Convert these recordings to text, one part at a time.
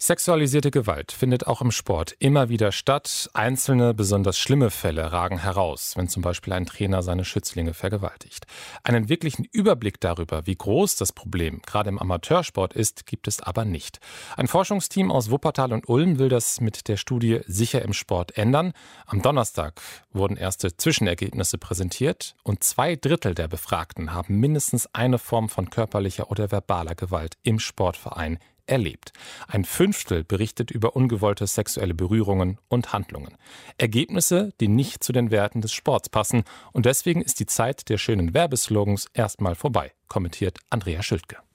Sexualisierte Gewalt findet auch im Sport immer wieder statt. Einzelne besonders schlimme Fälle ragen heraus, wenn zum Beispiel ein Trainer seine Schützlinge vergewaltigt. Einen wirklichen Überblick darüber, wie groß das Problem gerade im Amateursport ist, gibt es aber nicht. Ein Forschungsteam aus Wuppertal und Ulm will das mit der Studie Sicher im Sport ändern. Am Donnerstag wurden erste Zwischenergebnisse präsentiert und zwei Drittel der Befragten haben mindestens eine Form von körperlicher oder verbaler Gewalt im Sportverein erlebt. Ein Fünftel berichtet über ungewollte sexuelle Berührungen und Handlungen. Ergebnisse, die nicht zu den Werten des Sports passen. Und deswegen ist die Zeit der schönen Werbeslogans erstmal vorbei, kommentiert Andrea Schildke.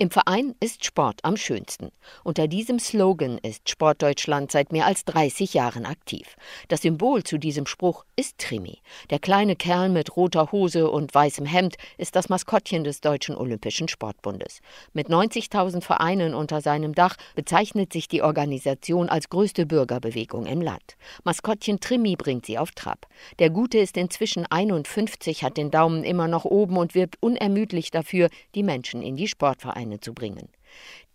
Im Verein ist Sport am schönsten. Unter diesem Slogan ist Sportdeutschland seit mehr als 30 Jahren aktiv. Das Symbol zu diesem Spruch ist Trimi. Der kleine Kerl mit roter Hose und weißem Hemd ist das Maskottchen des Deutschen Olympischen Sportbundes. Mit 90.000 Vereinen unter seinem Dach bezeichnet sich die Organisation als größte Bürgerbewegung im Land. Maskottchen Trimi bringt sie auf Trab. Der Gute ist inzwischen 51, hat den Daumen immer noch oben und wirbt unermüdlich dafür, die Menschen in die Sportvereine Vereine zu bringen.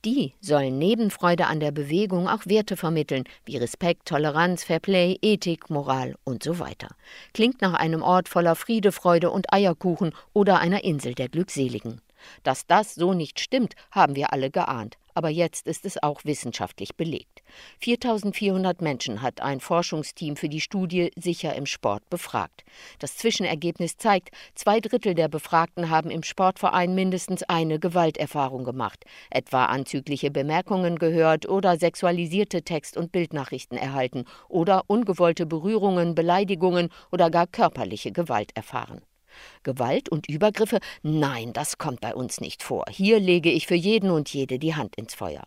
Die sollen neben Freude an der Bewegung auch Werte vermitteln, wie Respekt, Toleranz, Fairplay, Ethik, Moral und so weiter. Klingt nach einem Ort voller Friede, Freude und Eierkuchen oder einer Insel der Glückseligen. Dass das so nicht stimmt, haben wir alle geahnt aber jetzt ist es auch wissenschaftlich belegt. 4400 Menschen hat ein Forschungsteam für die Studie Sicher im Sport befragt. Das Zwischenergebnis zeigt, zwei Drittel der Befragten haben im Sportverein mindestens eine Gewalterfahrung gemacht, etwa anzügliche Bemerkungen gehört oder sexualisierte Text- und Bildnachrichten erhalten oder ungewollte Berührungen, Beleidigungen oder gar körperliche Gewalt erfahren. Gewalt und Übergriffe? Nein, das kommt bei uns nicht vor. Hier lege ich für jeden und jede die Hand ins Feuer.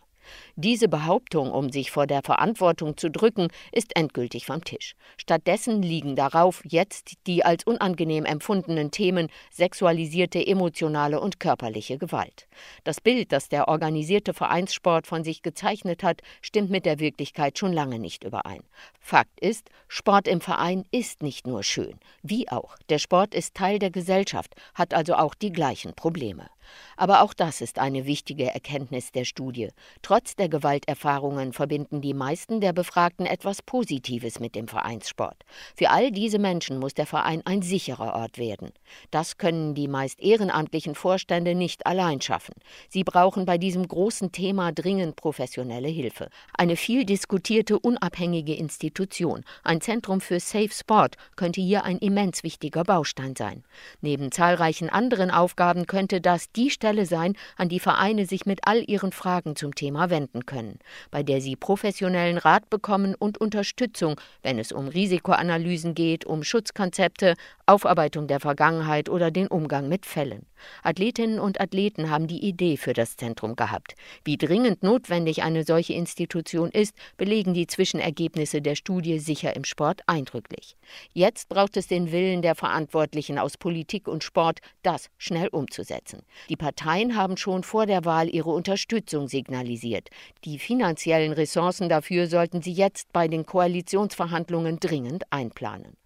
Diese Behauptung, um sich vor der Verantwortung zu drücken, ist endgültig vom Tisch. Stattdessen liegen darauf jetzt die als unangenehm empfundenen Themen sexualisierte emotionale und körperliche Gewalt. Das Bild, das der organisierte Vereinssport von sich gezeichnet hat, stimmt mit der Wirklichkeit schon lange nicht überein. Fakt ist, Sport im Verein ist nicht nur schön. Wie auch, der Sport ist Teil der Gesellschaft, hat also auch die gleichen Probleme. Aber auch das ist eine wichtige Erkenntnis der Studie. Trotz der Gewalterfahrungen verbinden die meisten der Befragten etwas Positives mit dem Vereinssport. Für all diese Menschen muss der Verein ein sicherer Ort werden. Das können die meist ehrenamtlichen Vorstände nicht allein schaffen. Sie brauchen bei diesem großen Thema dringend professionelle Hilfe. Eine viel diskutierte unabhängige Institution, ein Zentrum für Safe Sport, könnte hier ein immens wichtiger Baustein sein. Neben zahlreichen anderen Aufgaben könnte das die Stelle sein, an die Vereine sich mit all ihren Fragen zum Thema wenden können, bei der sie professionellen Rat bekommen und Unterstützung, wenn es um Risikoanalysen geht, um Schutzkonzepte, Aufarbeitung der Vergangenheit oder den Umgang mit Fällen. Athletinnen und Athleten haben die Idee für das Zentrum gehabt. Wie dringend notwendig eine solche Institution ist, belegen die Zwischenergebnisse der Studie sicher im Sport eindrücklich. Jetzt braucht es den Willen der Verantwortlichen aus Politik und Sport, das schnell umzusetzen. Die Parteien haben schon vor der Wahl ihre Unterstützung signalisiert. Die finanziellen Ressourcen dafür sollten sie jetzt bei den Koalitionsverhandlungen dringend einplanen.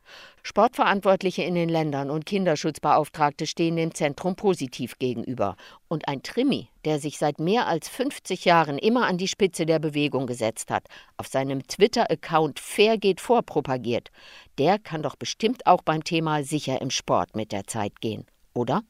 Sportverantwortliche in den Ländern und Kinderschutzbeauftragte stehen dem Zentrum positiv gegenüber. Und ein Trimi, der sich seit mehr als 50 Jahren immer an die Spitze der Bewegung gesetzt hat, auf seinem Twitter-Account Fair geht vor propagiert, der kann doch bestimmt auch beim Thema sicher im Sport mit der Zeit gehen, oder?